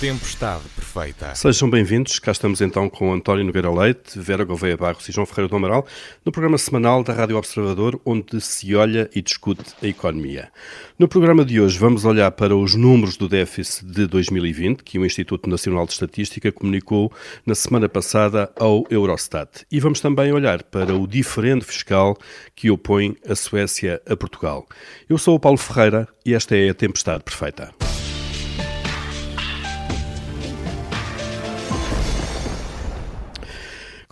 Tempestade Perfeita. Sejam bem-vindos. Cá estamos então com António Nogueira Leite, Vera Gouveia Barros e João Ferreira do Amaral, no programa semanal da Rádio Observador, onde se olha e discute a economia. No programa de hoje vamos olhar para os números do déficit de 2020, que o Instituto Nacional de Estatística comunicou na semana passada ao Eurostat. E vamos também olhar para o diferente fiscal que opõe a Suécia a Portugal. Eu sou o Paulo Ferreira e esta é a Tempestade Perfeita.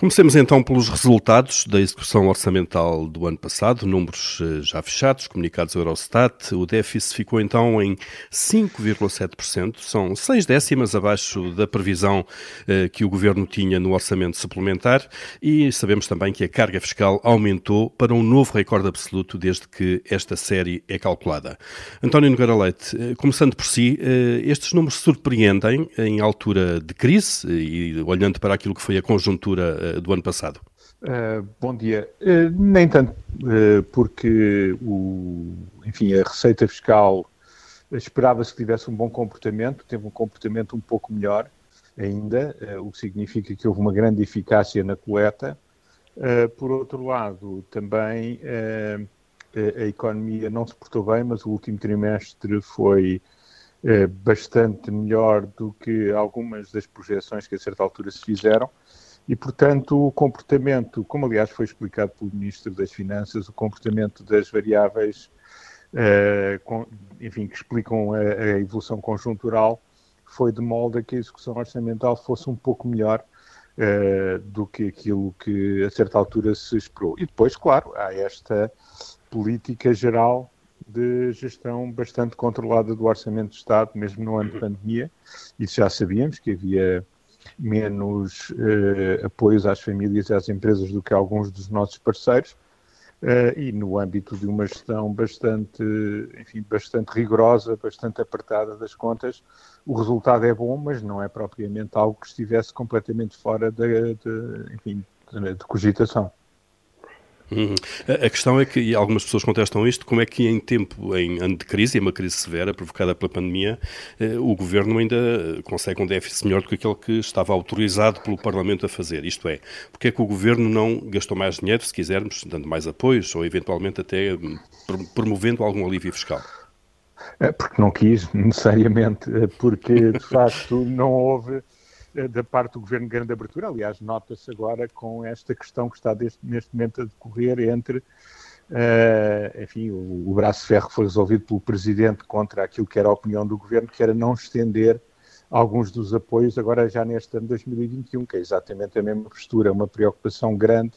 Comecemos então pelos resultados da execução orçamental do ano passado, números eh, já fechados, comunicados ao Eurostat. O déficit ficou então em 5,7%, são seis décimas abaixo da previsão eh, que o governo tinha no orçamento suplementar e sabemos também que a carga fiscal aumentou para um novo recorde absoluto desde que esta série é calculada. António Nogueira Leite, eh, começando por si, estes números surpreendem em altura de crise e olhando para aquilo que foi a conjuntura eh, do ano passado? Uh, bom dia. Uh, nem tanto, uh, porque o, enfim, a receita fiscal esperava-se que tivesse um bom comportamento, teve um comportamento um pouco melhor ainda, o que significa que houve uma grande eficácia na coleta. por outro lado, também a economia não se portou bem, mas o último trimestre foi bastante melhor do que algumas das projeções que a certa altura se fizeram. E, portanto, o comportamento, como aliás foi explicado pelo Ministro das Finanças, o comportamento das variáveis, uh, com, enfim, que explicam a, a, evolução conjuntural, foi de molde a que a execução orçamental fosse um pouco melhor uh, do que aquilo que a certa altura se esperou. E depois, claro, há esta política geral de gestão bastante controlada do orçamento de Estado, mesmo no ano de pandemia. Isso já sabíamos que havia menos uh, apoios às famílias e às empresas do que alguns dos nossos parceiros. Uh, e no âmbito de uma gestão bastante, enfim, bastante rigorosa, bastante apertada das contas, o resultado é bom, mas não é propriamente algo que estivesse completamente fora de, de enfim, de, de cogitação. Uhum. A questão é que, e algumas pessoas contestam isto, como é que em tempo, em ano de crise, em uma crise severa provocada pela pandemia, eh, o Governo ainda consegue um déficit melhor do que aquele que estava autorizado pelo Parlamento a fazer. Isto é, porque é que o Governo não gastou mais dinheiro, se quisermos, dando mais apoios ou eventualmente até hum, promovendo algum alívio fiscal? É porque não quis, necessariamente, é porque de facto não houve da parte do governo grande abertura. Aliás, nota-se agora com esta questão que está deste, neste momento a decorrer entre, uh, enfim, o, o braço ferro foi resolvido pelo presidente contra aquilo que era a opinião do governo, que era não estender alguns dos apoios agora já neste ano 2021, que é exatamente a mesma postura, uma preocupação grande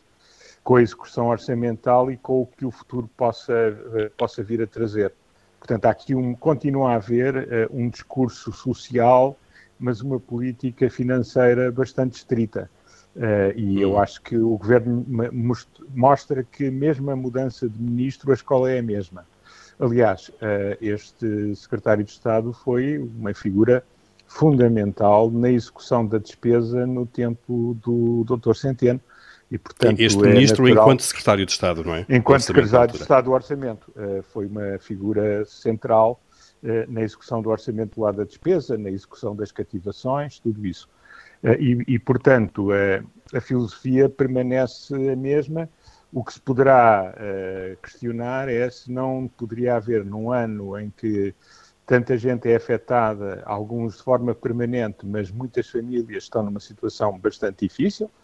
com a execução orçamental e com o que o futuro possa, uh, possa vir a trazer. Portanto, há aqui um, continua a haver uh, um discurso social mas uma política financeira bastante estrita. Uh, e eu hum. acho que o governo mostra que, mesmo a mudança de ministro, a escola é a mesma. Aliás, uh, este secretário de Estado foi uma figura fundamental na execução da despesa no tempo do Dr. Centeno. E, portanto, este é ministro natural, enquanto secretário de Estado, não é? Enquanto secretário de Estado do Orçamento. Uh, foi uma figura central na execução do orçamento do lado da despesa, na execução das cativações, tudo isso. Eh, e, e portanto, a, eh, a filosofia permanece a mesma. O que se poderá questionar é se não poderia haver, num ano em que tanta gente é afetada, alguns de forma permanente, mas muitas famílias estão numa situação bastante difícil, eh,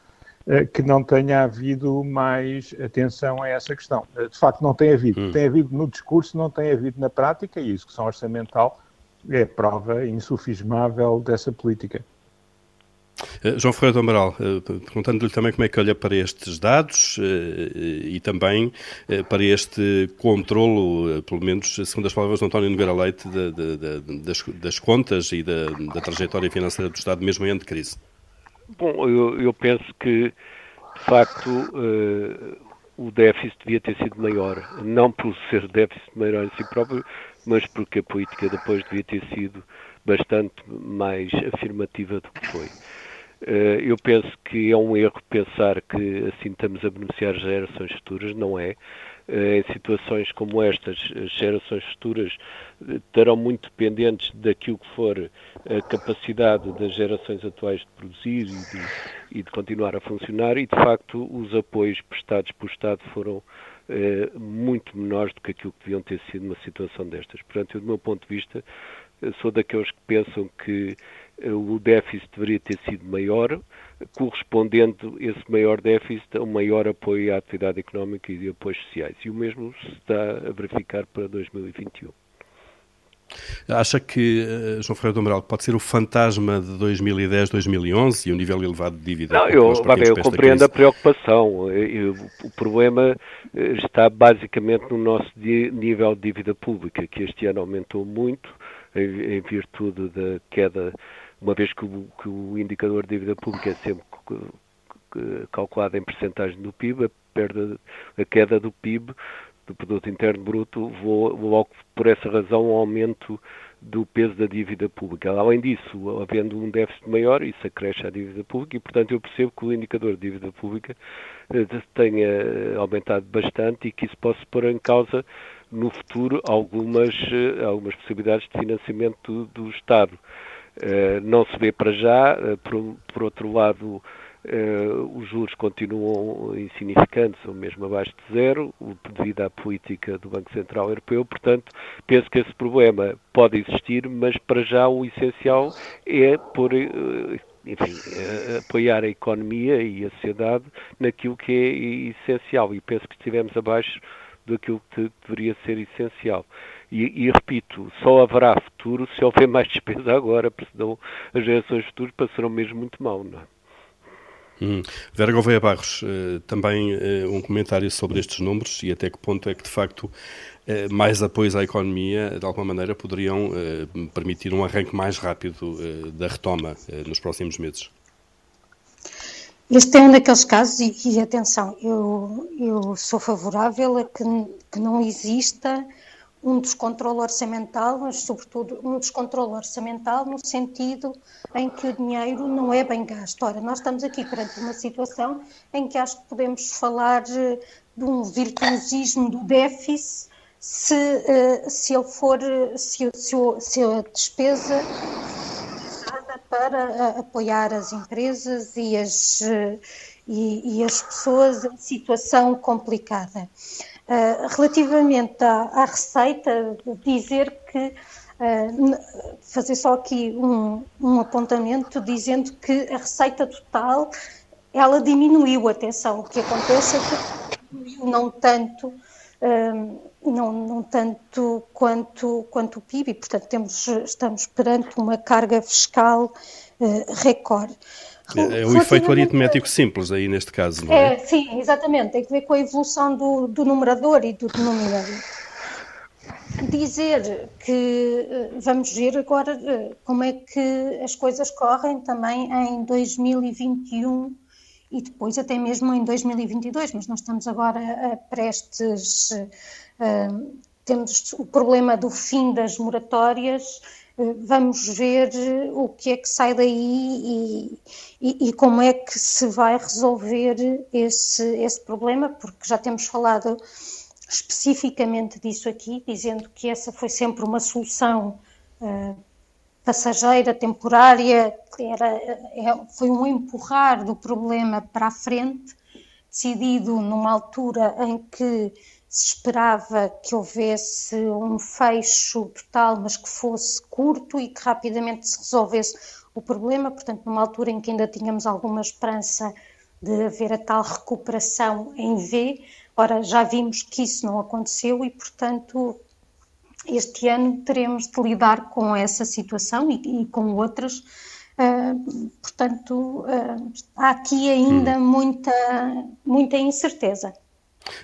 que não tenha havido mais atenção a essa questão. Eh, de facto, não tem havido. Hum. Tem havido no discurso, não tem havido na prática, e a execução orçamental é prova insufismável dessa política. Uh, João Ferreira do Amaral, perguntando-lhe também como é que olha para estes dados e também para este controlo, pelo menos segundo as palavras de António Nogueira Leite, de, de, de, das, das, contas e da, da trajetória financeira do Estado, mesmo em ano de crise. Bom, eu, eu penso que, de facto, uh, o déficit devia ter sido maior. Não por ser déficit maior em si próprio, mas porque a política depois devia ter sido bastante mais afirmativa do que foi. Uh, eu penso que é um erro pensar que assim estamos a beneficiar gerações futuras, não é. Em situações como estas, as gerações futuras estarão muito dependentes daquilo que for a capacidade das gerações atuais de produzir e de, e de continuar a funcionar e, de facto, os apoios prestados pelo Estado foram eh, muito menores do que aquilo que deviam ter sido numa situação destas. Portanto, eu, do meu ponto de vista, sou daqueles que pensam que eh, o déficit deveria ter sido maior, correspondendo esse maior déficit a um maior apoio à atividade económica e de apoios sociais. E o mesmo se está a verificar para 2021. Acha que, uh, João Ferreira do Amaral, pode ser o fantasma de 2010, 2011 e o nível elevado de dívida? Não, eu, bem, eu compreendo a preocupação. Eu, o problema eh, está basicamente no nosso nível de dívida pública, que este ano aumentou muito em, em virtude da queda, uma vez que o, que o indicador de dívida pública é sempre calculado em percentagem do PIB, a, perda, a queda do PIB do produto interno bruto, vou, por essa razão um aumento do peso da dívida pública. Além disso, havendo um déficit maior, isso acresce à dívida pública e, portanto, eu percebo que o indicador de dívida pública eh, tenha aumentado bastante e que isso possa pôr em causa no futuro algumas, eh, algumas possibilidades de financiamento do, do Estado. Uh, não se vê para já, uh, por, por outro lado, Uh, os juros continuam insignificantes ou mesmo abaixo de zero, devido à política do Banco Central Europeu. Portanto, penso que esse problema pode existir, mas para já o essencial é por, enfim, apoiar a economia e a sociedade naquilo que é essencial. E penso que estivemos abaixo daquilo que deveria ser essencial. E, e, repito, só haverá futuro se houver mais despesa agora, porque senão as gerações futuras passarão mesmo muito mal. Não é? Hum. Vera Gouveia Barros, uh, também uh, um comentário sobre estes números e até que ponto é que, de facto, uh, mais apoios à economia, de alguma maneira, poderiam permitir um arranque mais rápido da retoma nos próximos meses? Este é um daqueles casos, e, e atenção, eu, eu sou favorável a que, que não exista um descontrole orçamental, mas sobretudo um descontrole orçamental no sentido em que o dinheiro não é bem gasto. Ora, nós estamos aqui perante uma situação em que acho que podemos falar eh, de um virtuosismo do déficit se, eh, se ele for, se, se, se a despesa para apoiar as empresas e as, e, e as pessoas em situação complicada. Uh, relativamente à, à, receita, dizer que, uh, fazer só aqui um, um, apontamento, dizendo que a receita total, ela diminuiu, atenção, o que acontece é que diminuiu não tanto, uh, não, não tanto quanto, quanto o PIB, portanto temos, estamos perante uma carga fiscal recorde. É, é o efeito aritmético simples aí neste caso, não é? é? Sim, exatamente. Tem que ver com a evolução do, do numerador e do denominador. Dizer que eh, vamos ver agora eh, como é que as coisas correm também em 2021 e depois até mesmo em 2022, mas nós estamos agora a prestes, uh, temos o problema do fim das moratórias vamos ver o que é que sai daí e, e, e, como é que se vai resolver esse, esse problema, porque já temos falado especificamente disso aqui, dizendo que essa foi sempre uma solução uh, passageira, temporária, era, é, foi um empurrar do problema para a frente, decidido numa altura em que se esperava que houvesse um fecho total, mas que fosse curto e que rapidamente se resolvesse o problema, portanto, numa altura em que ainda tínhamos alguma esperança de haver a tal recuperação em V. Ora, já vimos que isso não aconteceu e, portanto, este ano teremos de lidar com essa situação e, e com outras. Uh, portanto, uh, há aqui ainda muita, muita incerteza.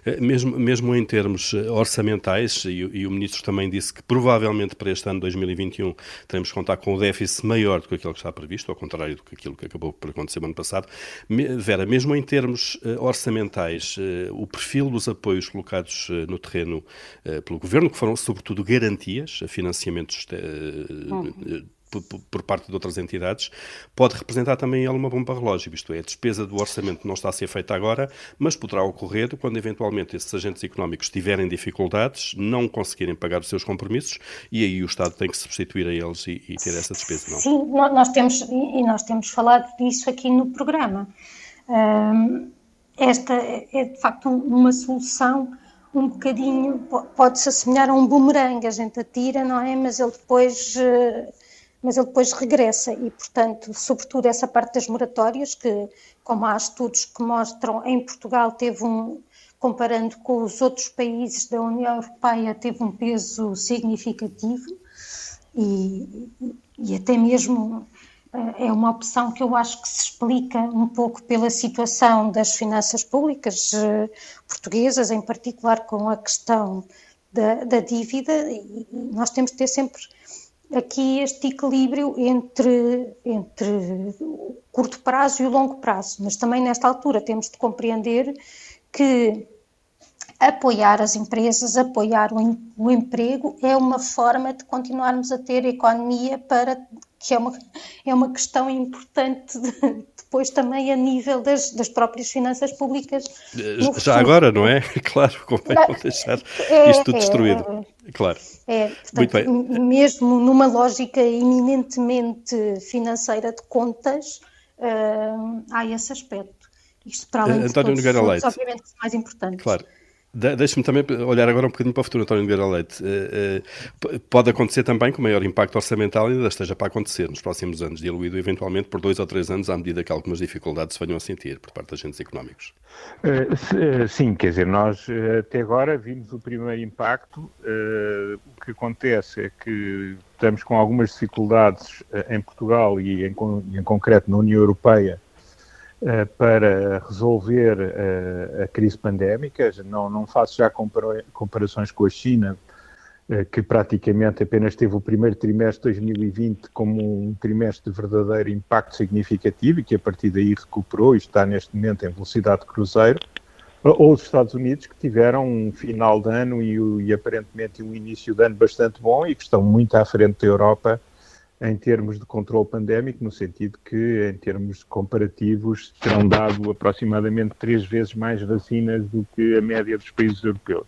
Eh, mesmo, mesmo em termos eh, orçamentais, e, e, o Ministro também disse que provavelmente para este ano 2021 teremos que contar com um déficit maior do que aquilo que está previsto, ao contrário do que aquilo que acabou por acontecer no ano passado. Vera, mesmo em termos eh, orçamentais, o perfil dos apoios colocados no terreno pelo Governo, que foram sobretudo garantias, financiamentos uhum por, parte de outras entidades, pode representar também ela uma bomba relógio, isto é, a despesa do orçamento não está a ser feita agora, mas poderá ocorrer quando eventualmente esses agentes económicos tiverem dificuldades, não conseguirem pagar os seus compromissos e aí o Estado tem que substituir a eles e, e ter essa despesa, não? Sim, nós temos, e nós temos falado disso aqui no programa. Um, esta é de facto uma solução um bocadinho, pode-se assemelhar a um bumerangue, a gente atira, não é? Mas ele depois, eh, mas ele depois regressa e, portanto, sobretudo essa parte das moratórias, que, como há estudos que mostram, em Portugal teve um, comparando com os outros países da União Europeia, teve um peso significativo e, e até mesmo eh, é uma opção que eu acho que se explica um pouco pela situação das finanças públicas eh, portuguesas, em particular com a questão da, da dívida, e nós temos de ter sempre aqui este equilíbrio entre, entre o curto prazo e o longo prazo, mas também nesta altura temos de compreender que apoiar as empresas, apoiar o, o emprego é uma forma de continuarmos a ter economia para que é uma, é uma questão importante de, depois também a nível das, das próprias finanças públicas. Já futuro. agora, não é? Claro, convém não deixar é, isto tudo é, destruído. Claro. É, portanto, Muito bem. mesmo numa lógica eminentemente financeira de contas, uh, há esse aspecto. Isto para além uh, de todos Nogueira Leite. obviamente, é mais importante. Claro. Deixe-me também olhar agora um bocadinho para o futuro, António Nogueira Leite. Eh, eh, pode acontecer também que o maior impacto orçamental ainda esteja para acontecer nos próximos anos, diluído eventualmente por dois ou três anos, à medida que algumas dificuldades se venham a sentir por parte de agentes económicos. Eh, sim, quer dizer, nós até agora vimos o primeiro impacto. O que acontece é que estamos com algumas dificuldades em Portugal e em, concreto na União Europeia para resolver uh, a crise pandémica. Não, não faço já compara comparações com a China, uh, que praticamente apenas teve o primeiro trimestre de 2020 como um trimestre de verdadeiro impacto significativo e que a partir daí recuperou e está neste momento em velocidade de cruzeiro. Ou os Estados Unidos, que tiveram um final de ano e, e aparentemente um início de ano bastante bom e que estão muito à frente da Europa em termos de controle pandémico, no sentido que, em termos comparativos, terão dado aproximadamente três vezes mais vacinas do que a média dos países europeus.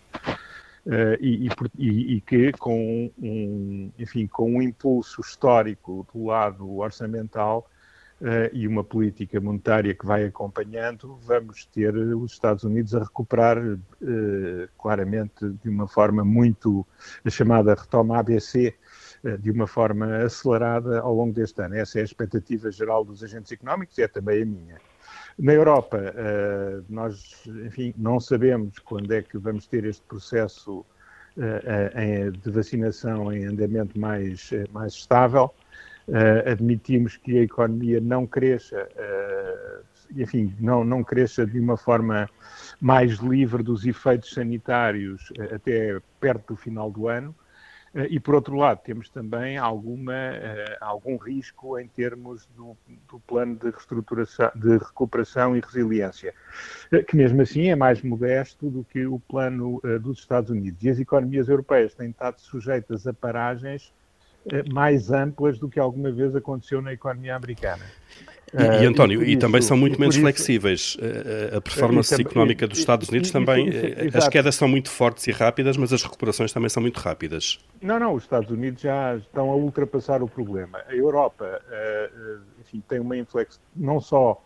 Uh, e, e, e, que com um, enfim, com um impulso histórico do lado orçamental uh, e uma política monetária que vai acompanhando, vamos ter os Estados Unidos a recuperar uh, claramente de uma forma muito a chamada retoma ABC de uma forma acelerada ao longo deste ano. Essa é a expectativa geral dos agentes económicos e é também a minha. Na Europa, eh, nós, enfim, não sabemos quando é que vamos ter este processo eh, de vacinação em andamento mais, mais estável. Admitimos que a economia não cresça, enfim, não, não cresça de uma forma mais livre dos efeitos sanitários até perto do final do ano eh, e, por outro lado, temos também alguma, uh, algum risco em termos do, do, plano de reestruturação, de recuperação e resiliência, uh, que mesmo assim é mais modesto do que o plano dos Estados Unidos. E as economias europeias têm estado sujeitas a paragens mais amplas do que alguma vez aconteceu na economia americana. E, e António, e, e também são muito menos isso, flexíveis. A performance económica dos Estados Unidos também, as quedas são muito fortes e rápidas, mas as recuperações também são muito rápidas. Não, não, os Estados Unidos já estão a ultrapassar o problema. A Europa, enfim, tem uma inflexão, não só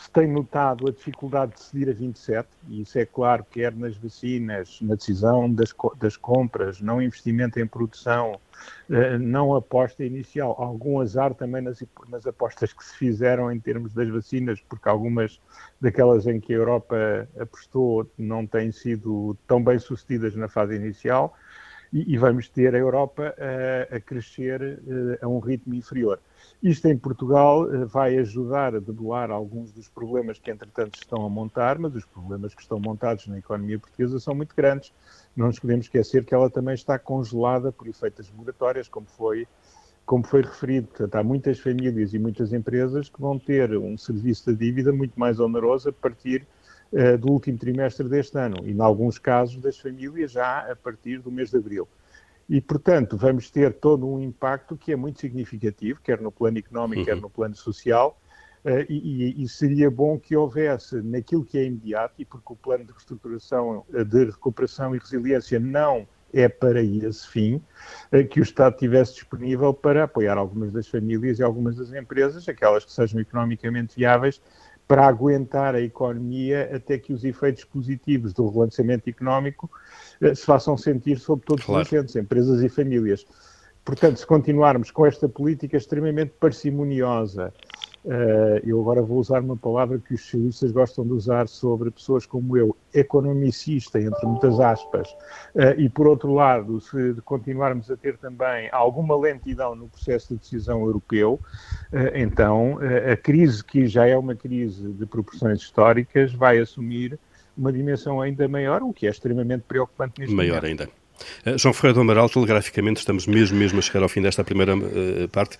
se tem notado a dificuldade de ceder a 27, e isso é claro, quer nas vacinas, na decisão das, das compras, não investimento em produção, eh, não aposta inicial, algum azar também nas, nas apostas que se fizeram em termos das vacinas, porque algumas daquelas em que a Europa apostou não têm sido tão bem sucedidas na fase inicial, e, e vamos ter a Europa a, a crescer eh, a um ritmo inferior. Isto em Portugal eh, vai ajudar a debelar alguns dos problemas que, entretanto, estão a montar, mas os problemas que estão montados na economia portuguesa são muito grandes. Não nos podemos esquecer que ela também está congelada por efeitos moratórias, como foi, como foi referido. Portanto, há muitas famílias e muitas empresas que vão ter um serviço de dívida muito mais oneroso a partir uh, do último trimestre deste ano e, em alguns casos, das famílias já a partir do mês de abril. E, portanto, vamos ter todo um impacto que é muito significativo, quer no plano económico, uhum. quer no plano social, Uh, e, e, seria bom que houvesse naquilo que é imediato, e porque o plano de reestruturação, de recuperação e resiliência não é para esse fim, uh, que o Estado tivesse disponível para apoiar algumas das famílias e algumas das empresas, aquelas que sejam economicamente viáveis, para aguentar a economia até que os efeitos positivos do relançamento económico uh, se façam sentir sobre todos claro. os agentes, empresas e famílias. Portanto, se continuarmos com esta política extremamente parcimoniosa, Uh, eu agora vou usar uma palavra que os socialistas gostam de usar sobre pessoas como eu, economicista, entre muitas aspas, uh, e por outro lado, se continuarmos a ter também alguma lentidão no processo de decisão europeu, uh, então a crise, que já é uma crise de proporções históricas, vai assumir uma dimensão ainda maior, o que é extremamente preocupante neste maior momento. Maior ainda. Uh, João Ferreira do Amaral, telegraficamente, estamos mesmo, mesmo a chegar ao fim desta primeira uh, parte.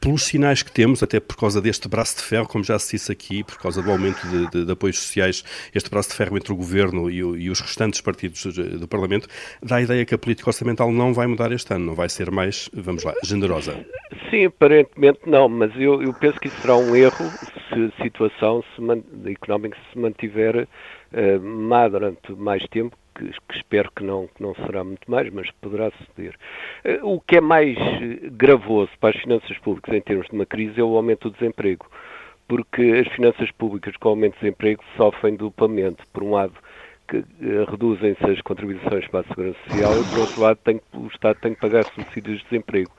Pelos sinais que temos, até por causa deste braço de ferro, como já se disse aqui, por causa do aumento de, de, de apoios sociais, este braço de ferro entre o Governo e, o, e, os restantes partidos do Parlamento, dá a ideia que a política orçamental não vai mudar este ano, não vai ser mais, vamos lá, generosa. Sim, aparentemente não, mas eu, eu penso que isso será um erro se a situação se económica se mantiver uh, má durante mais tempo, que, que, espero que não, que não será muito mais, mas poderá suceder. Eh, o que é mais eh, gravoso para as finanças públicas em termos de uma crise é o aumento do desemprego, porque as finanças públicas com o aumento do desemprego sofrem duplamente. Por um lado, que eh, reduzem-se as contribuições para a Segurança Social e, por outro lado, tem, o Estado tem que pagar subsídios de desemprego.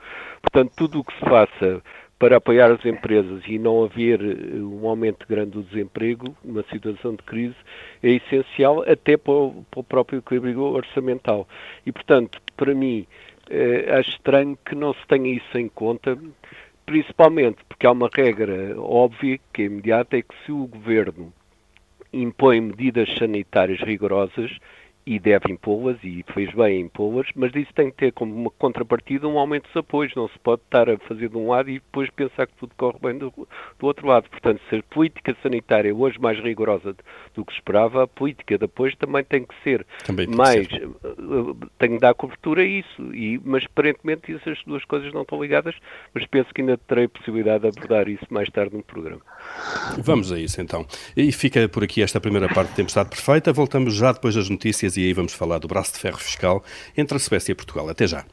Portanto, tudo o que se faça para apoiar as empresas e não haver eh, um aumento grande do desemprego numa situação de crise é essencial até para o, para o próprio equilíbrio orçamental. E, portanto, para mim, eh, acho estranho que não se tenha isso em conta, principalmente porque há uma regra óbvia, que é imediata, é que se o governo impõe medidas sanitárias rigorosas, e deve impô-las, e fez bem impô-las, mas isso tem que ter como uma contrapartida um aumento dos apoios. Não se pode estar a fazer de um lado e depois pensar que tudo corre bem do, do outro lado. Portanto, se a política sanitária é hoje mais rigorosa do que se esperava, a política depois também tem que ser também mais. Que ser. Eh, tem que dar cobertura a isso. E, mas aparentemente essas duas coisas não estão ligadas, mas penso que ainda terei possibilidade de abordar isso mais tarde no programa. Vamos a isso então. E fica por aqui esta primeira parte de Tempestade Perfeita. Voltamos já depois das notícias e aí vamos falar do braço de ferro fiscal entre a Suécia e Portugal. Até já.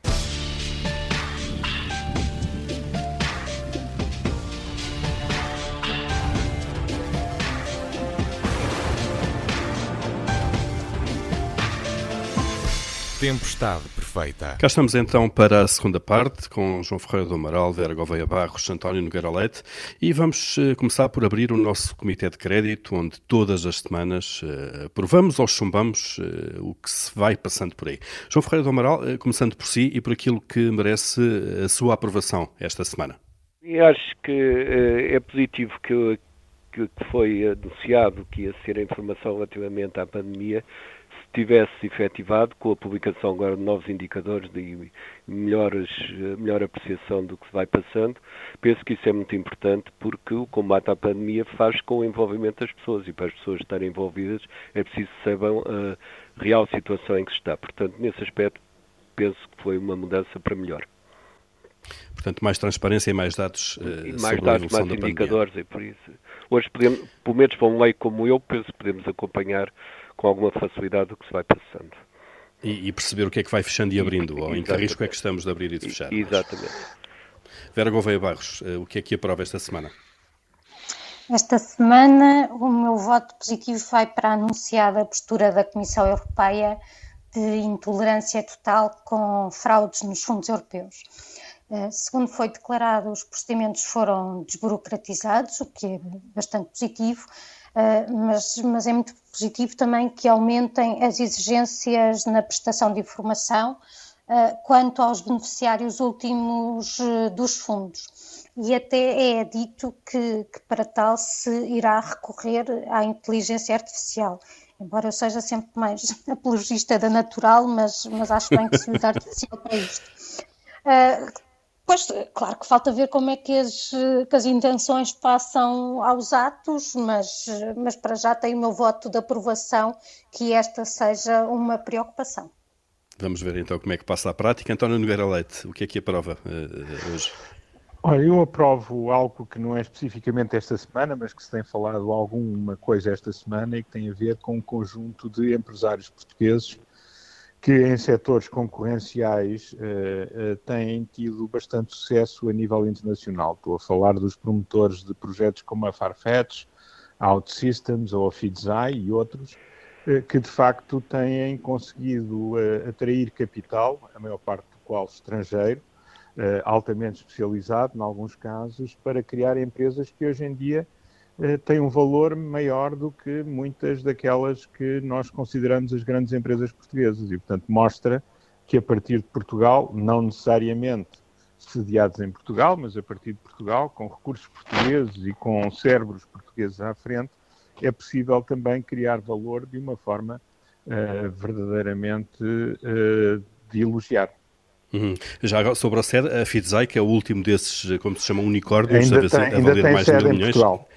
Tempestade perfeita. Cá estamos então para a segunda parte com João Ferreira do Amaral, Vera Gouveia Barros, António Nogueira Leite e vamos uh, começar por abrir o nosso Comitê de Crédito, onde todas as semanas uh, provamos ou chumbamos uh, o que se vai passando por aí. João Ferreira do Amaral, começando por si e por aquilo que merece a sua aprovação esta semana. Eu acho que é positivo que, que foi anunciado que ia ser a informação relativamente à pandemia tivesse efetivado com a publicação agora de novos indicadores de melhores, melhor apreciação do que se vai passando, penso que isso é muito importante porque o combate à pandemia faz com o envolvimento das pessoas e para as pessoas estarem envolvidas é preciso que saibam a real situação em que se está. Portanto, nesse aspecto, penso que foi uma mudança para melhor. Portanto, mais transparência e mais dados uh, e mais sobre dados, mais indicadores, pandemia. e por isso. Hoje, podemos, pelo menos para um lei como eu, penso que podemos acompanhar com alguma facilidade o que se vai passando. E, e perceber o que é que vai fechando e abrindo, e, ou em que risco é que estamos de abrir e de fechar. Exatamente. Vera Gouveia Barros, eh, o que é que aprova esta semana? Esta semana o meu voto positivo vai para a anunciada postura da Comissão Europeia de intolerância total com fraudes nos fundos europeus. Eh, segundo foi declarado, os procedimentos foram desburocratizados, o que é bastante positivo, mas, mas é muito positivo também que aumentem as exigências na prestação de informação uh, quanto aos beneficiários últimos uh, dos fundos. E até é dito que, que, para tal se irá recorrer à inteligência artificial. Embora eu seja sempre mais apologista da natural, mas, mas acho bem que se usa artificial para isto. Uh, Pois, claro que falta ver como é que as, que as intenções passam aos atos, mas, mas para já tenho o meu voto de aprovação que esta seja uma preocupação. Vamos ver então como é que passa a prática. António Nogueira Leite, o que é que aprova uh, hoje? Olha, eu aprovo algo que não é especificamente esta semana, mas que se tem falado alguma coisa esta semana e que tem a ver com um conjunto de empresários portugueses que em setores concorrenciais uh, uh, têm tido bastante sucesso a nível internacional. Estou a falar dos promotores de projetos como a Farfetch, OutSystems ou a Fidzai e outros, uh, que de facto têm conseguido atrair capital, a maior parte do qual estrangeiro, altamente especializado, em alguns casos, para criar empresas que hoje em dia eh, tem um valor maior do que muitas daquelas que nós consideramos as grandes empresas portuguesas e, portanto, mostra que a partir de Portugal, não necessariamente sediados em Portugal, mas a partir de Portugal, com recursos portugueses e com cérebros portugueses à frente, é possível também criar valor de uma forma uh, verdadeiramente uh, de elogiar. Uhum. Já sobre a sede, a Fidzai, que é o último desses, como se chama, unicórnios, ainda a, tem, a valer mais de mil milhões. Portugal.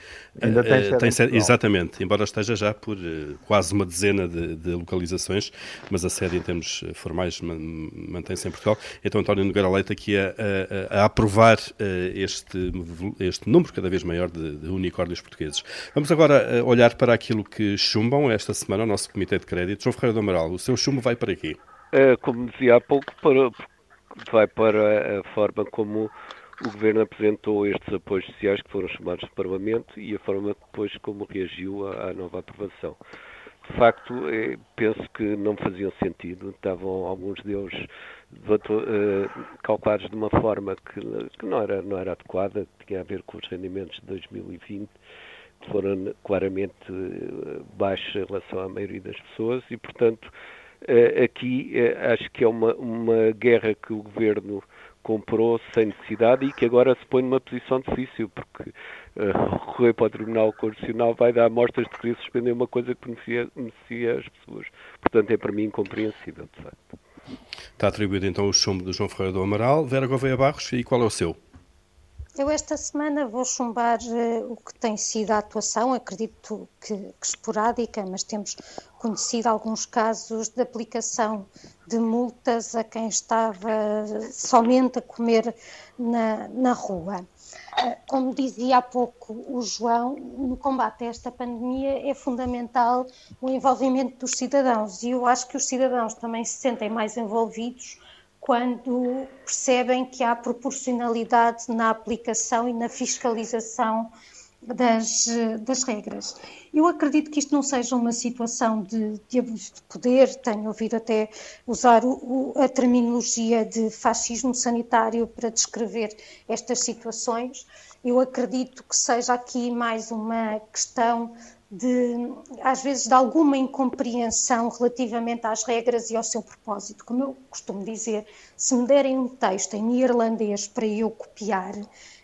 Ainda tem, uh, tem sede, Exatamente, embora esteja já por uh, quase uma dezena de, de, localizações, mas a sede em termos formais mantém-se em Portugal. Então António Nogueira Leite aqui a, a, a aprovar este, este número cada vez maior de, de, unicórnios portugueses. Vamos agora olhar para aquilo que chumbam esta semana o nosso Comitê de Crédito. João Ferreira do Amaral, o seu chumbo vai para aqui? como dizia há pouco, para, vai para a forma como o Governo apresentou estes apoios sociais que foram chamados de Parlamento e a forma depois como reagiu à, nova aprovação. De facto, é, penso que não faziam sentido, estavam alguns deles uh, calculados de uma forma que, não, era, não era adequada, tinha a ver com os rendimentos de 2020, que foram claramente uh, baixos em relação à maioria das pessoas e, portanto, aqui acho que é uma, uma guerra que o Governo comprou sem necessidade e que agora se põe numa posição difícil, porque uh, recorrer para o Tribunal Constitucional vai dar amostras de querer suspender uma coisa que beneficia, beneficia as pessoas. Portanto, é para mim incompreensível, de facto. Está atribuído então o chumbo do João Ferreira do Amaral. Vera Gouveia Barros, e qual é o seu? Eu esta semana vou chumbar uh, o que tem sido a atuação, acredito que, que, esporádica, mas temos conhecido alguns casos de aplicação de multas a quem estava somente a comer na, na rua. Uh, como dizia há pouco o João, no combate a esta pandemia é fundamental o envolvimento dos cidadãos e eu acho que os cidadãos também se sentem mais envolvidos quando percebem que há proporcionalidade na aplicação e na fiscalização das, das regras. Eu acredito que isto não seja uma situação de, de abuso de poder, tenho ouvido até usar o, a terminologia de fascismo sanitário para descrever estas situações. Eu acredito que seja aqui mais uma questão de, às vezes, de alguma incompreensão relativamente às regras e ao seu propósito. Como eu costumo dizer, se me derem um texto em irlandês para eu copiar,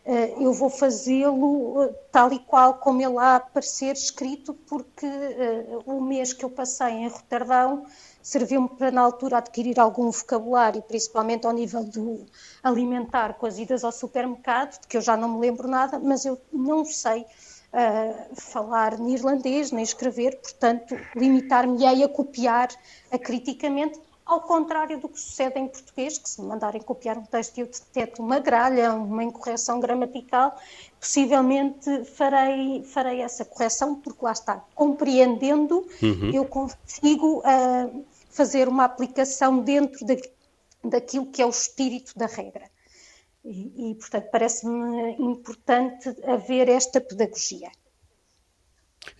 eh, eu vou fazê-lo eh, tal e qual como ele lá aparecer escrito, porque eh, o mês que eu passei em Roterdão serviu-me para, na altura, adquirir algum vocabulário, principalmente ao nível do alimentar, com as idas ao supermercado, de que eu já não me lembro nada, mas eu não sei uh, falar neerlandês nem escrever, portanto, limitar-me-ei a copiar acriticamente, ao contrário do que sucede em português, que se me mandarem copiar um texto e eu detecto uma gralha, uma incorreção gramatical, possivelmente farei, farei essa correção, porque lá está, compreendendo, uhum. eu consigo uh, fazer uma aplicação dentro de, daquilo que é o espírito da regra. E, e portanto, parece-me importante haver esta pedagogia.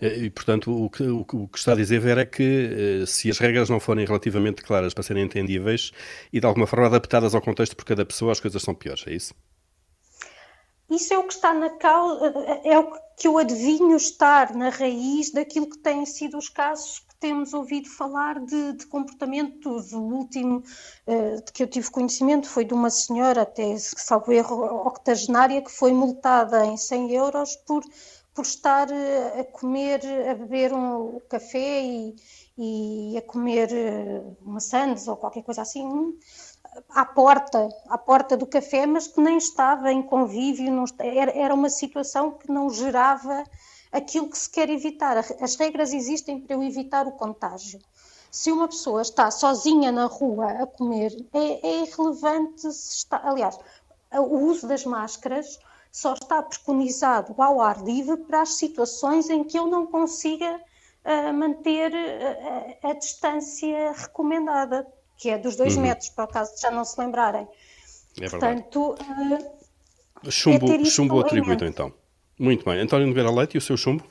E, portanto, o que, o que, está a dizer, Vera, é que eh, se as regras não forem relativamente claras para serem entendíveis e de alguma forma adaptadas ao contexto por cada pessoa, as coisas são piores, é isso? Isso é o que está na causa, é o que eu adivinho estar na raiz daquilo que têm sido os casos temos ouvido falar de, de comportamentos. O último uh, de que eu tive conhecimento foi de uma senhora, até salvo erro, octogenária, que foi multada em 100 euros por, por estar uh, a comer, a beber um café e, e a comer uh, maçãs ou qualquer coisa assim à porta, à porta do café, mas que nem estava em convívio, não, era, era uma situação que não gerava aquilo que se quer evitar. As regras existem para eu evitar o contágio. se uma pessoa está sozinha na rua a comer, é, é irrelevante se está. Aliás, o uso das máscaras só está preconizado ao ar livre para as situações em que eu não consiga uh, manter a, a, a, distância recomendada, que é dos dois uhum. metros, para o caso de já não se lembrarem. É Portanto, uh, chumbo, é chumbo atribuído então. Muito bem. António Nogueira Leite e o seu chumbo?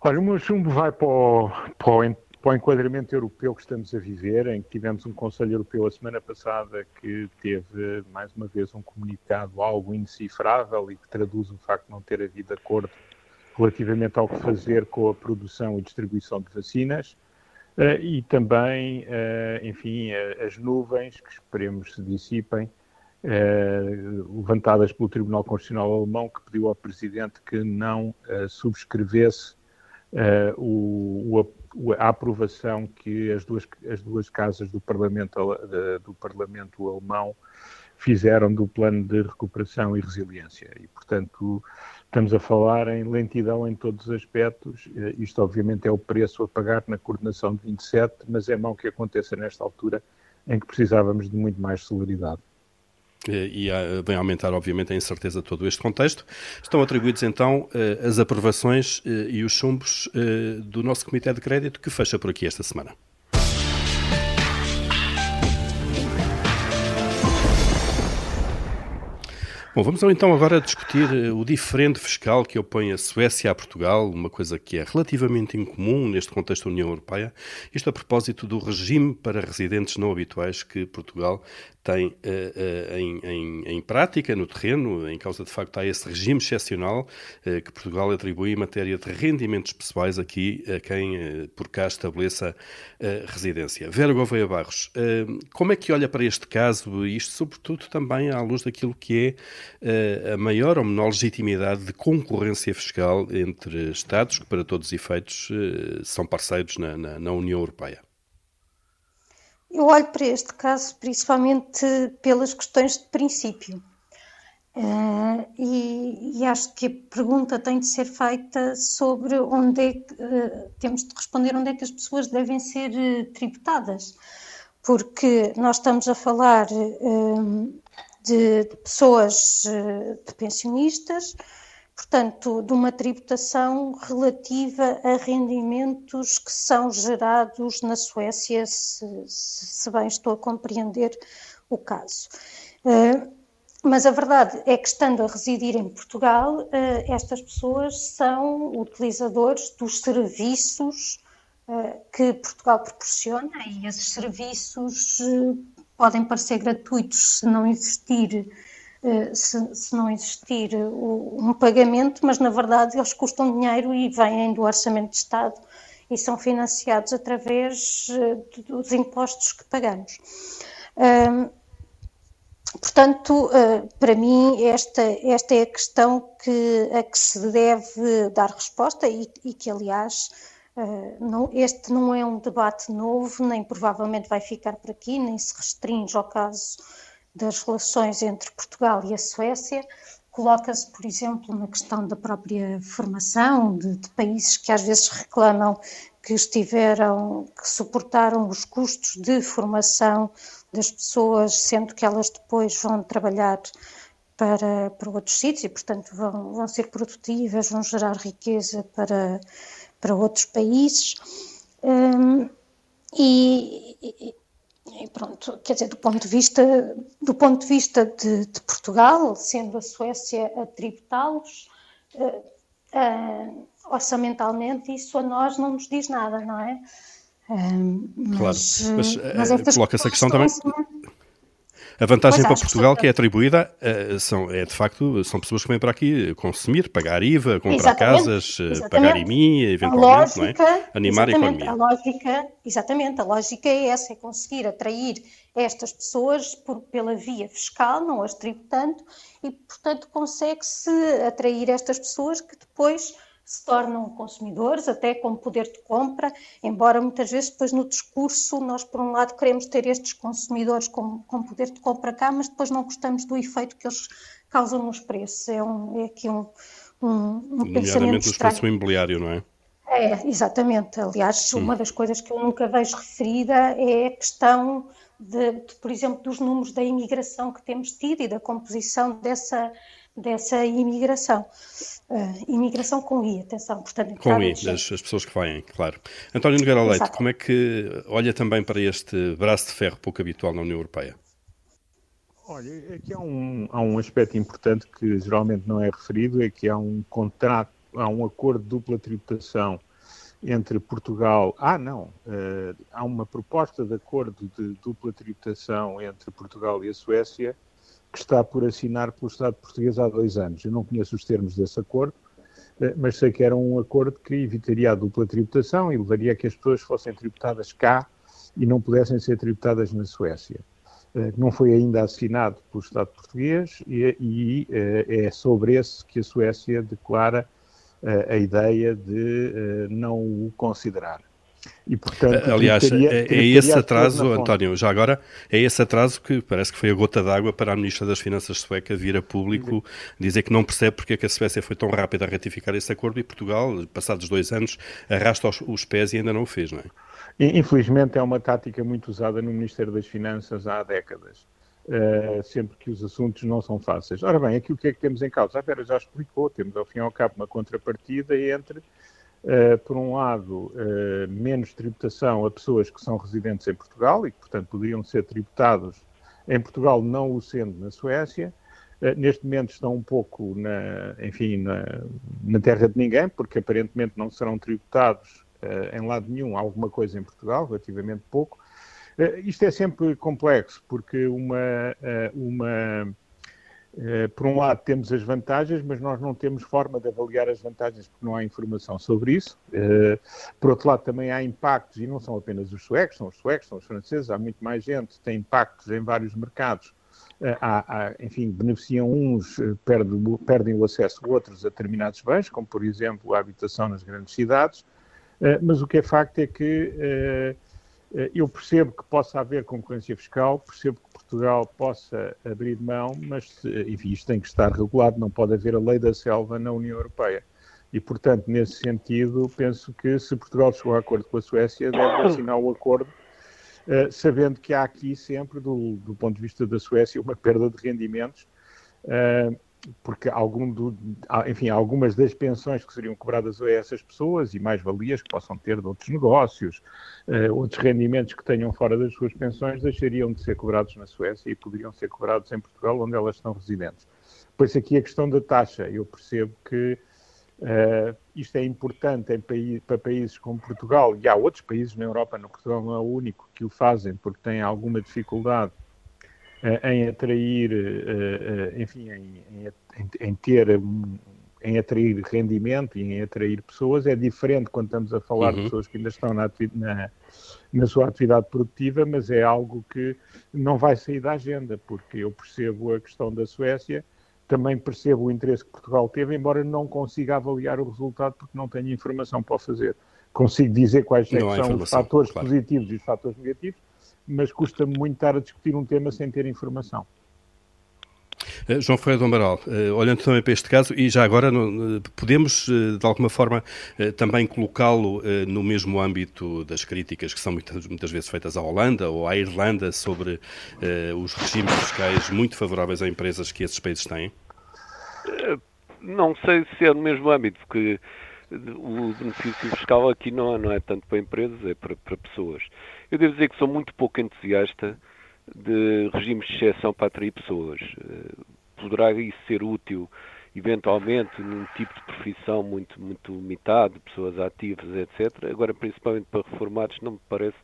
Olha, o meu chumbo vai para o, para o para o enquadramento europeu que estamos a viver, em que tivemos um Conselho Europeu a semana passada que teve, mais uma vez, um comunicado algo indecifrável e que traduz o facto de não ter havido acordo relativamente ao que fazer com a produção e distribuição de vacinas. Uh, e também, uh, enfim, uh, as nuvens, que esperemos se dissipem, levantadas pelo Tribunal Constitucional Alemão, que pediu ao Presidente que não subscrevesse o, o, a aprovação que as duas, as duas casas do Parlamento, do Parlamento alemão fizeram do plano de recuperação e resiliência. E, portanto, estamos a falar em lentidão em todos os aspectos. Isto, obviamente, é o preço a pagar na coordenação de 27, mas é mau que aconteça nesta altura em que precisávamos de muito mais celeridade e vem aumentar, obviamente, a incerteza de todo este contexto. Estão atribuídos, então, eh, as aprovações eh, e os chumbos eh, do nosso Comitê de Crédito, que fecha por aqui esta semana. Bom, vamos então agora discutir eh, o diferente fiscal que opõe a Suécia a Portugal, uma coisa que é relativamente incomum neste contexto da União Europeia. Isto a propósito do regime para residentes não habituais que Portugal tem uh, uh, em, em, em, prática, no terreno, em causa de facto há esse regime excepcional uh, que Portugal atribui em matéria de rendimentos pessoais aqui a quem por cá estabeleça residência. Vera Gouveia Barros, como é que olha para este caso, isto sobretudo também à luz daquilo que é a maior ou menor legitimidade de concorrência fiscal entre Estados que, para todos os efeitos, são parceiros na, na, na União Europeia? Eu olho para este caso principalmente pelas questões de princípio. Uh, e, e, acho que a pergunta tem de ser feita sobre onde é que uh, temos de responder onde é que as pessoas devem ser uh, tributadas, porque nós estamos a falar de, de, pessoas, de pensionistas, portanto, de uma tributação relativa a rendimentos que são gerados na Suécia, se, se bem estou a compreender o caso. Uh, mas a verdade é que, estando a residir em Portugal, uh, estas pessoas são utilizadores dos serviços que Portugal proporciona e esses serviços podem parecer gratuitos se não existir eh, se, se, não existir um pagamento, mas na verdade eles custam dinheiro e vêm do orçamento de Estado e são financiados através eh, dos impostos que pagamos. Portanto, eh, para mim, esta, esta é a questão que, a que se deve dar resposta e, e que, aliás, este não é um debate novo, nem provavelmente vai ficar por aqui, nem se restringe ao caso das relações entre Portugal e a Suécia, coloca-se, por exemplo, na questão da própria formação de, de, países que às vezes reclamam que estiveram, que suportaram os custos de formação das pessoas, sendo que elas depois vão trabalhar para, para outros sítios e, portanto, vão, vão ser produtivas, vão gerar riqueza para, para outros países. Um, e, e pronto, quer dizer, do ponto de vista, do ponto de, vista de, de Portugal, sendo a Suécia a tributá-los, uh, uh, orçamentalmente, isso a nós não nos diz nada, não é? Uh, mas, claro, mas, mas coloca-se a questão também. A vantagem para Portugal que é atribuída uh, são, é de facto, são pessoas que vêm para aqui consumir, pagar IVA, comprar exatamente, casas, eh, exatamente. pagar IMI, eventualmente, lógica, não é? Animar a economia. A lógica, exatamente, a lógica é essa, é conseguir atrair estas pessoas por, pela via fiscal, não as tributando, e portanto consegue-se atrair estas pessoas que depois se tornam consumidores, até com poder de compra, embora muitas vezes depois no discurso nós, por um lado, queremos ter estes consumidores com, com poder de compra cá, mas depois não gostamos do efeito que eles causam nos preços. É, um, é aqui um, um, um pensamento os preços imobiliário, não é? É, exatamente. Aliás, uma das coisas que eu nunca vejo referida é a questão de, de, por exemplo, dos números da imigração que temos tido e da composição dessa, dessa imigração. Uh, imigração com I, atenção, portanto... Com I, as, as, pessoas que vêm, claro. António Nogueira Leite, Exato. como é que olha também para este braço de ferro pouco habitual na União Europeia? Olha, aqui há um, há um aspecto importante que geralmente não é referido, é que há um contrato, há um acordo de dupla tributação entre Portugal. Ah, não, uh, há uma proposta de acordo de dupla tributação entre Portugal e a Suécia que está por assinar pelo Estado português há dois anos. Eu não conheço os termos desse acordo, uh, mas sei que era um acordo que evitaria a dupla tributação e levaria a que as pessoas fossem tributadas cá e não pudessem ser tributadas na Suécia. Eh, não foi ainda assinado pelo Estado português e, e eh, é sobre esse que a Suécia declara eh, a ideia de não o considerar. E, portanto, Aliás, teria, é, é esse atraso, António, já agora, é esse atraso que parece que foi a gota d'água para a Ministra das Finanças sueca vir a público dizer que não percebe porque é que a Suécia foi tão rápida a ratificar esse acordo e Portugal, passados dois anos, arrasta os, os pés e ainda não o fez, não é? Infelizmente é uma tática muito usada no Ministério das Finanças há décadas, uh, sempre que os assuntos não são fáceis. Ora bem, aqui o que é que temos em causa? A Vera já explicou, temos ao fim e ao cabo uma contrapartida entre, uh, por um lado, uh, menos tributação a pessoas que são residentes em Portugal e que, portanto, poderiam ser tributados em Portugal, não o sendo na Suécia, neste momento estão um pouco na, enfim, na, na, terra de ninguém, porque aparentemente não serão tributados em lado nenhum alguma coisa em Portugal, relativamente pouco. Isto é sempre complexo, porque uma, uma por um lado temos as vantagens, mas nós não temos forma de avaliar as vantagens porque não há informação sobre isso. Por outro lado, também há impactos, e não são apenas os suecos, são os suecos, são os franceses, há muito mais gente, tem impactos em vários mercados. Há, há, enfim, beneficiam uns, perdem, perdem o acesso a outros a determinados bens, como por exemplo a habitação nas grandes cidades. Eh, mas o que é facto é que eh, eh, eu percebo que possa haver concorrência fiscal, percebo Portugal possa abrir mão, mas enfim, isto tem que estar regulado, não pode haver a lei da selva na União Europeia. E, portanto, nesse sentido, penso que se Portugal chegou a acordo com a Suécia, deve assinar o acordo, uh, sabendo que há aqui sempre, do, do, ponto de vista da Suécia, uma perda de rendimentos. Uh, porque algum do, enfim, algumas das pensões que seriam cobradas a essas pessoas e mais-valias que possam ter de outros negócios, uh, outros rendimentos que tenham fora das suas pensões, deixariam de ser cobrados na Suécia e poderiam ser cobrados em Portugal, onde elas estão residentes. Pois aqui a questão da taxa, eu percebo que uh, isto é importante para países como Portugal, e há outros países na Europa, no Portugal não é o único que o fazem, porque têm alguma dificuldade em atrair, eh, eh, enfim, em, em, em ter em atrair rendimento e em atrair pessoas é diferente quando estamos a falar uhum. de pessoas que ainda estão na, na, na, sua atividade produtiva, mas é algo que não vai sair da agenda, porque eu percebo a questão da Suécia, também percebo o interesse que Portugal teve, embora não consiga avaliar o resultado porque não tenho informação para o fazer. Consigo dizer quais é são os fatores claro. positivos e os fatores negativos, mas custa-me muito estar a discutir um tema sem ter informação. Uh, João Ferreira do Amaral, uh, olhando também para este caso, e já agora uh, podemos, de alguma forma, também colocá-lo no mesmo âmbito das críticas que são muitas, muitas vezes feitas à Holanda ou à Irlanda sobre os regimes fiscais muito favoráveis a empresas que esses países têm? Não sei se é no mesmo âmbito, porque o benefício fiscal aqui não, não é tanto para empresas, é para, para pessoas. Eu devo dizer que sou muito pouco entusiasta de regimes de exceção para atrair pessoas. Eh, poderá isso ser útil eventualmente num tipo de profissão muito, muito limitado, pessoas ativas, etc. Agora, principalmente para reformados, não me parece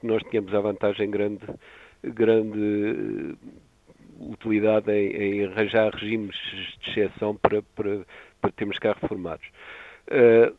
que nós tenhamos a vantagem grande, grande eh, utilidade em, em arranjar regimes de exceção para, para, para termos cá reformados. Uh,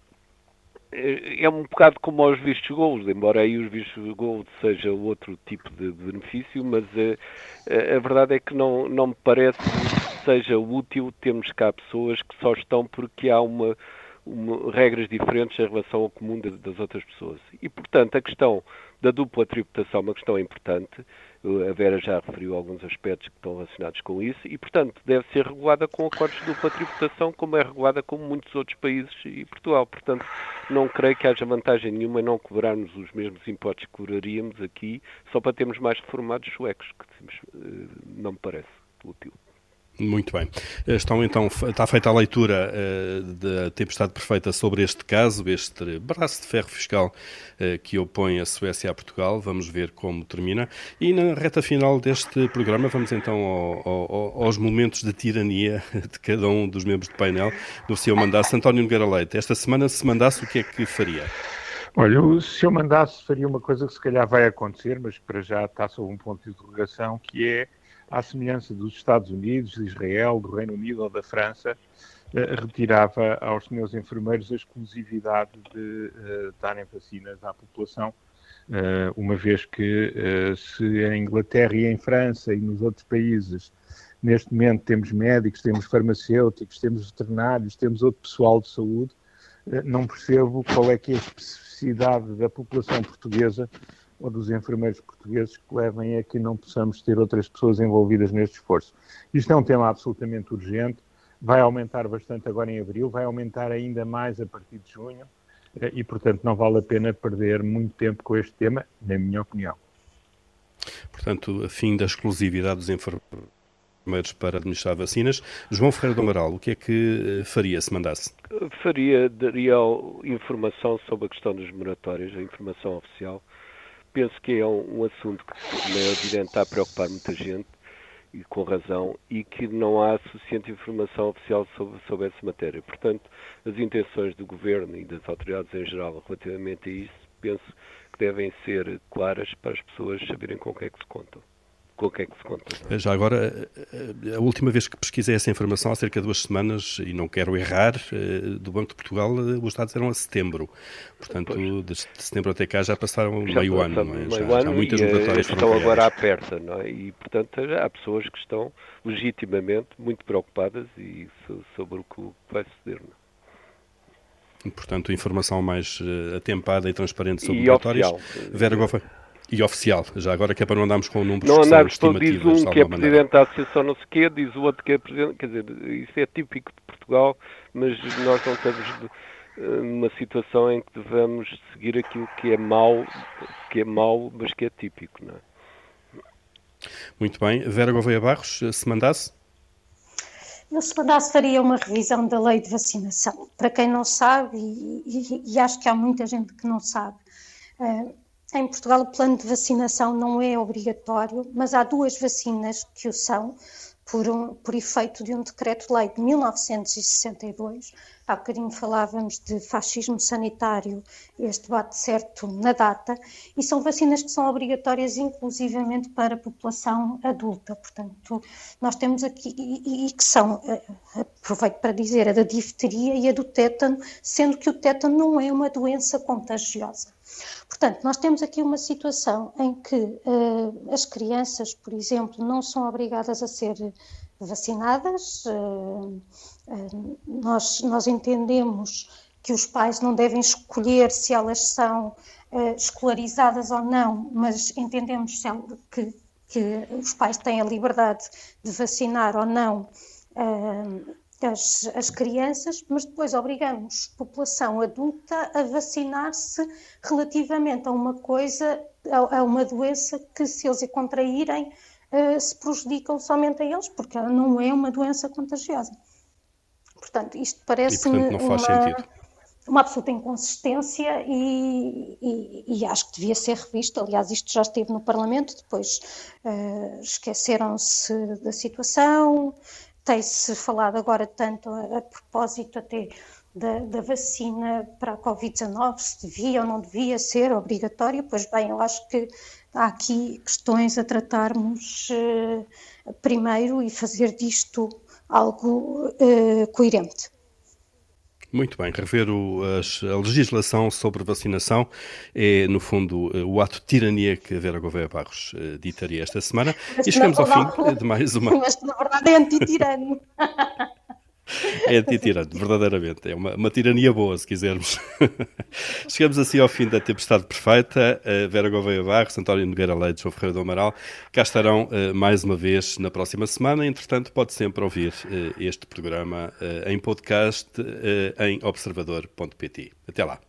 é um bocado como aos vistos gold, embora aí os vistos gold seja outro tipo de benefício, mas a, eh, a verdade é que não, não me parece que seja útil termos cá pessoas que só estão porque há uma, uma regras diferentes em relação ao comum das outras pessoas. E, portanto, a questão da dupla tributação é uma questão importante. A Vera já referiu alguns aspectos que estão relacionados com isso e, portanto, deve ser regulada com acordos de dupla tributação, como é regulada como muitos outros países e Portugal. Portanto, não creio que haja vantagem nenhuma em não cobrarmos os mesmos impostos que cobraríamos aqui só para termos mais reformados suecos, que eh, não me parece útil. Muito bem. Estão então, está feita a leitura uh, da tempestade perfeita sobre este caso, este braço de ferro fiscal uh, que opõe a Suécia a Portugal. Vamos ver como termina. E na reta final deste programa, vamos então ao, ao, aos momentos de tirania de cada um dos membros do painel. No seu mandasse, António Nogueira Leite, esta semana, se mandasse, o que é que faria? Olha, se eu mandasse, faria uma coisa que se calhar vai acontecer, mas para já está sob um ponto de interrogação, que é à semelhança dos Estados Unidos, de Israel, do Reino Unido ou da França, eh, retirava aos senhores enfermeiros a exclusividade de uh, darem vacinas à população, uh, uma vez que se em Inglaterra e em França e nos outros países neste momento temos médicos, temos farmacêuticos, temos veterinários, temos outro pessoal de saúde, não percebo qual é que é a especificidade da população portuguesa ou dos enfermeiros portugueses que levem a que não possamos ter outras pessoas envolvidas neste esforço. Isto é um tema absolutamente urgente, vai aumentar bastante agora em abril, vai aumentar ainda mais a partir de junho eh, e, portanto, não vale a pena perder muito tempo com este tema, na minha opinião. Portanto, a fim da exclusividade dos enfermeiros para administrar vacinas. João Ferreira do Amaral, o que é que eh, faria se mandasse? Faria, daria informação sobre a questão dos moratórios, a informação oficial, penso que é um, um assunto que, como é evidente, está a preocupar muita gente, e com razão, e que não há suficiente informação oficial sobre, sobre essa matéria. Portanto, as intenções do Governo e das autoridades em geral relativamente a isso, penso que devem ser claras para as pessoas saberem com o que é que se contam com o que é que se conta. Já agora, eh, a última vez que pesquisei essa informação, há cerca de duas semanas, e não quero errar, eh, do Banco de Portugal, eh, os dados eram a setembro. Portanto, pois. de setembro até cá já passaram já meio ano. Não é? Meio já, ano já muitas estão agora à perto, não é? E, portanto, há pessoas que estão legitimamente muito preocupadas e sobre o que vai suceder. Não é? Portanto, informação mais atempada e transparente sobre e moratórias. Oficial. Vera Goffa. E oficial, já agora que é para não andarmos com números Não andarmos todo, diz um que é presidente da associação não sei quê, diz o outro que é presidente, quer dizer, isso é típico de Portugal, mas nós não estamos numa situação em que devemos seguir aquilo que é mau, que é mau, mas que é típico, não é? Muito bem. Vera Gouveia Barros, se mandasse? Eu, se mandasse, faria uma revisão da lei de vacinação. Para quem não sabe, e, e, e acho que há muita gente que não sabe, uh, em Portugal, o plano de vacinação não é obrigatório, mas há duas vacinas que o são, por, um, por efeito de um decreto-lei de 1962. Há bocadinho falávamos de fascismo sanitário, este bate certo na data, e são vacinas que são obrigatórias inclusivamente para a população adulta. Portanto, nós temos aqui, e, e que são, eh, aproveito para dizer, a da difteria e a do tétano, sendo que o tétano não é uma doença contagiosa. Portanto, nós temos aqui uma situação em que uh, as crianças, por exemplo, não são obrigadas a ser vacinadas. Uh, uh, nós, nós entendemos que os pais não devem escolher se elas são escolarizadas ou não, mas entendemos que, que os pais têm a liberdade de vacinar ou não as, as crianças, mas depois obrigamos a população adulta a vacinar-se relativamente a uma coisa, a, a, uma doença que, se eles a contraírem, uh, se prejudicam somente a eles, porque não é uma doença contagiosa. Portanto, isto parece-me uma, uma absoluta inconsistência e, e, e, acho que devia ser revisto. Aliás, isto já esteve no Parlamento, depois uh, esqueceram-se da situação, tem-se falado agora tanto a, a propósito até da, da, vacina para a Covid-19, se devia ou não devia ser obrigatório, pois bem, eu acho que há aqui questões a tratarmos uh, primeiro e fazer disto algo uh, coerente. Muito bem, rever o, a, legislação sobre vacinação é, no fundo, eh, o ato de tirania que a Vera Gouveia Barros uh, ditaria esta semana. Mas e chegamos ao fim de mais uma. Mas na verdade é anti-tirano. É antitirante, verdadeiramente. É uma, uma, tirania boa, se quisermos. Chegamos assim ao fim da tempestade perfeita. Uh, Vera Gouveia Barros, António Nogueira Leite, João Ferreira do Amaral, cá estarão uh, mais uma vez na próxima semana. Entretanto, pode sempre ouvir uh, este programa em podcast em observador.pt. Até lá.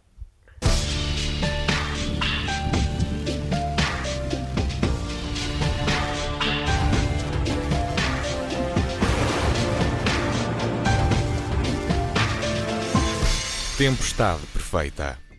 Tempestade perfeita.